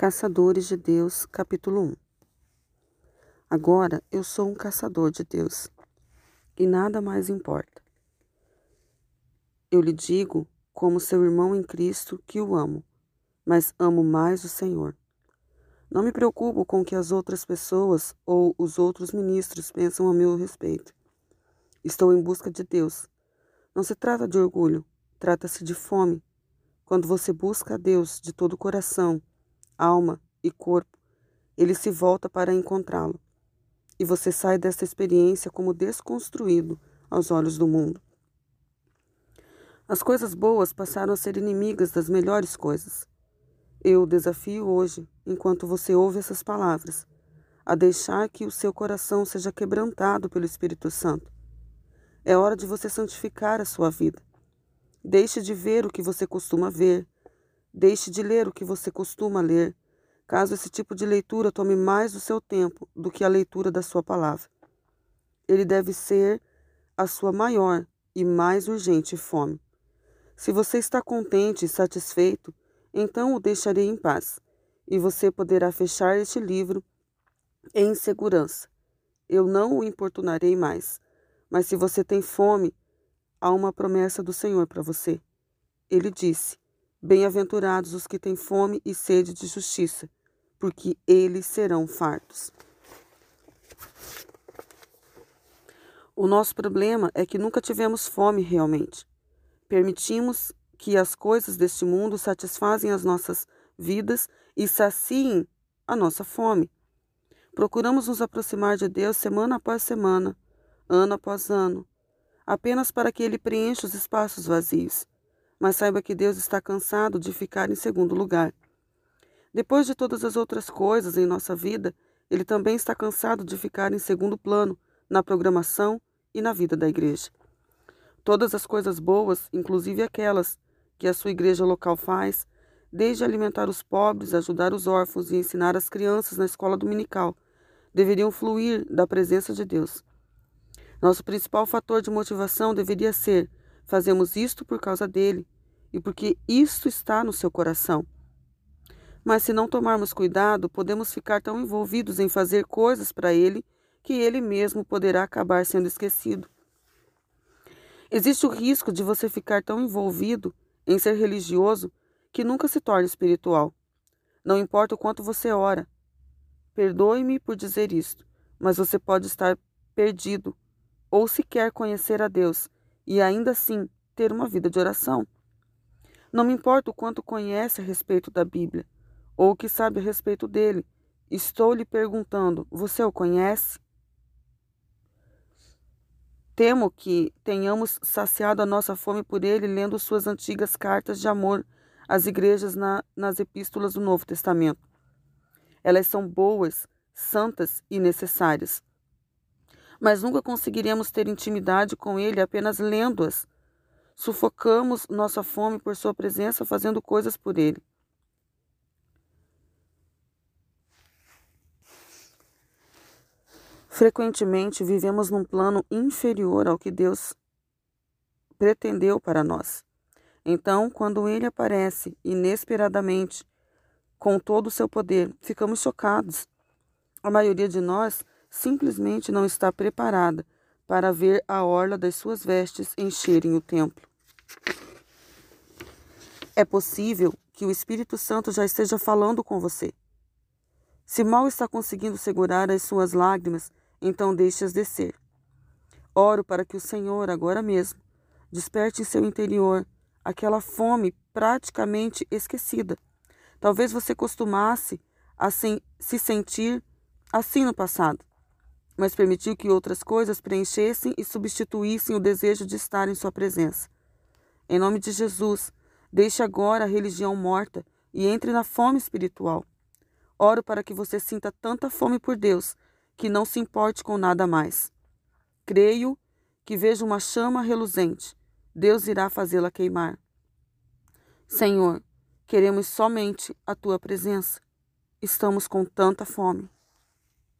Caçadores de Deus, capítulo 1 Agora eu sou um caçador de Deus e nada mais importa. Eu lhe digo, como seu irmão em Cristo, que o amo, mas amo mais o Senhor. Não me preocupo com o que as outras pessoas ou os outros ministros pensam a meu respeito. Estou em busca de Deus. Não se trata de orgulho, trata-se de fome. Quando você busca a Deus de todo o coração, alma e corpo, ele se volta para encontrá-lo. E você sai dessa experiência como desconstruído aos olhos do mundo. As coisas boas passaram a ser inimigas das melhores coisas. Eu o desafio hoje, enquanto você ouve essas palavras, a deixar que o seu coração seja quebrantado pelo Espírito Santo. É hora de você santificar a sua vida. Deixe de ver o que você costuma ver, Deixe de ler o que você costuma ler, caso esse tipo de leitura tome mais do seu tempo do que a leitura da sua palavra. Ele deve ser a sua maior e mais urgente fome. Se você está contente e satisfeito, então o deixarei em paz, e você poderá fechar este livro em segurança. Eu não o importunarei mais. Mas se você tem fome, há uma promessa do Senhor para você. Ele disse: Bem-aventurados os que têm fome e sede de justiça, porque eles serão fartos. O nosso problema é que nunca tivemos fome realmente. Permitimos que as coisas deste mundo satisfazem as nossas vidas e saciem a nossa fome. Procuramos nos aproximar de Deus semana após semana, ano após ano, apenas para que Ele preencha os espaços vazios mas saiba que Deus está cansado de ficar em segundo lugar. Depois de todas as outras coisas em nossa vida, Ele também está cansado de ficar em segundo plano na programação e na vida da igreja. Todas as coisas boas, inclusive aquelas que a sua igreja local faz, desde alimentar os pobres, ajudar os órfãos e ensinar as crianças na escola dominical, deveriam fluir da presença de Deus. Nosso principal fator de motivação deveria ser Fazemos isto por causa dele e porque isto está no seu coração. Mas se não tomarmos cuidado, podemos ficar tão envolvidos em fazer coisas para ele que ele mesmo poderá acabar sendo esquecido. Existe o risco de você ficar tão envolvido em ser religioso que nunca se torne espiritual. Não importa o quanto você ora. Perdoe-me por dizer isto, mas você pode estar perdido ou sequer conhecer a Deus e ainda assim ter uma vida de oração. Não me importa o quanto conhece a respeito da Bíblia ou o que sabe a respeito dele. Estou lhe perguntando: você o conhece? Temo que tenhamos saciado a nossa fome por ele lendo suas antigas cartas de amor às igrejas na, nas epístolas do Novo Testamento. Elas são boas, santas e necessárias mas nunca conseguiremos ter intimidade com Ele apenas lendo-as. Sufocamos nossa fome por Sua presença fazendo coisas por Ele. Frequentemente vivemos num plano inferior ao que Deus pretendeu para nós. Então, quando ele aparece inesperadamente, com todo o seu poder, ficamos chocados. A maioria de nós simplesmente não está preparada para ver a orla das suas vestes encherem o templo. É possível que o Espírito Santo já esteja falando com você. Se mal está conseguindo segurar as suas lágrimas, então deixe-as descer. Oro para que o Senhor, agora mesmo, desperte em seu interior aquela fome praticamente esquecida. Talvez você costumasse assim se sentir assim no passado mas permitiu que outras coisas preenchessem e substituíssem o desejo de estar em Sua presença. Em nome de Jesus, deixe agora a religião morta e entre na fome espiritual. Oro para que você sinta tanta fome por Deus que não se importe com nada mais. Creio que vejo uma chama reluzente. Deus irá fazê-la queimar. Senhor, queremos somente a tua presença. Estamos com tanta fome.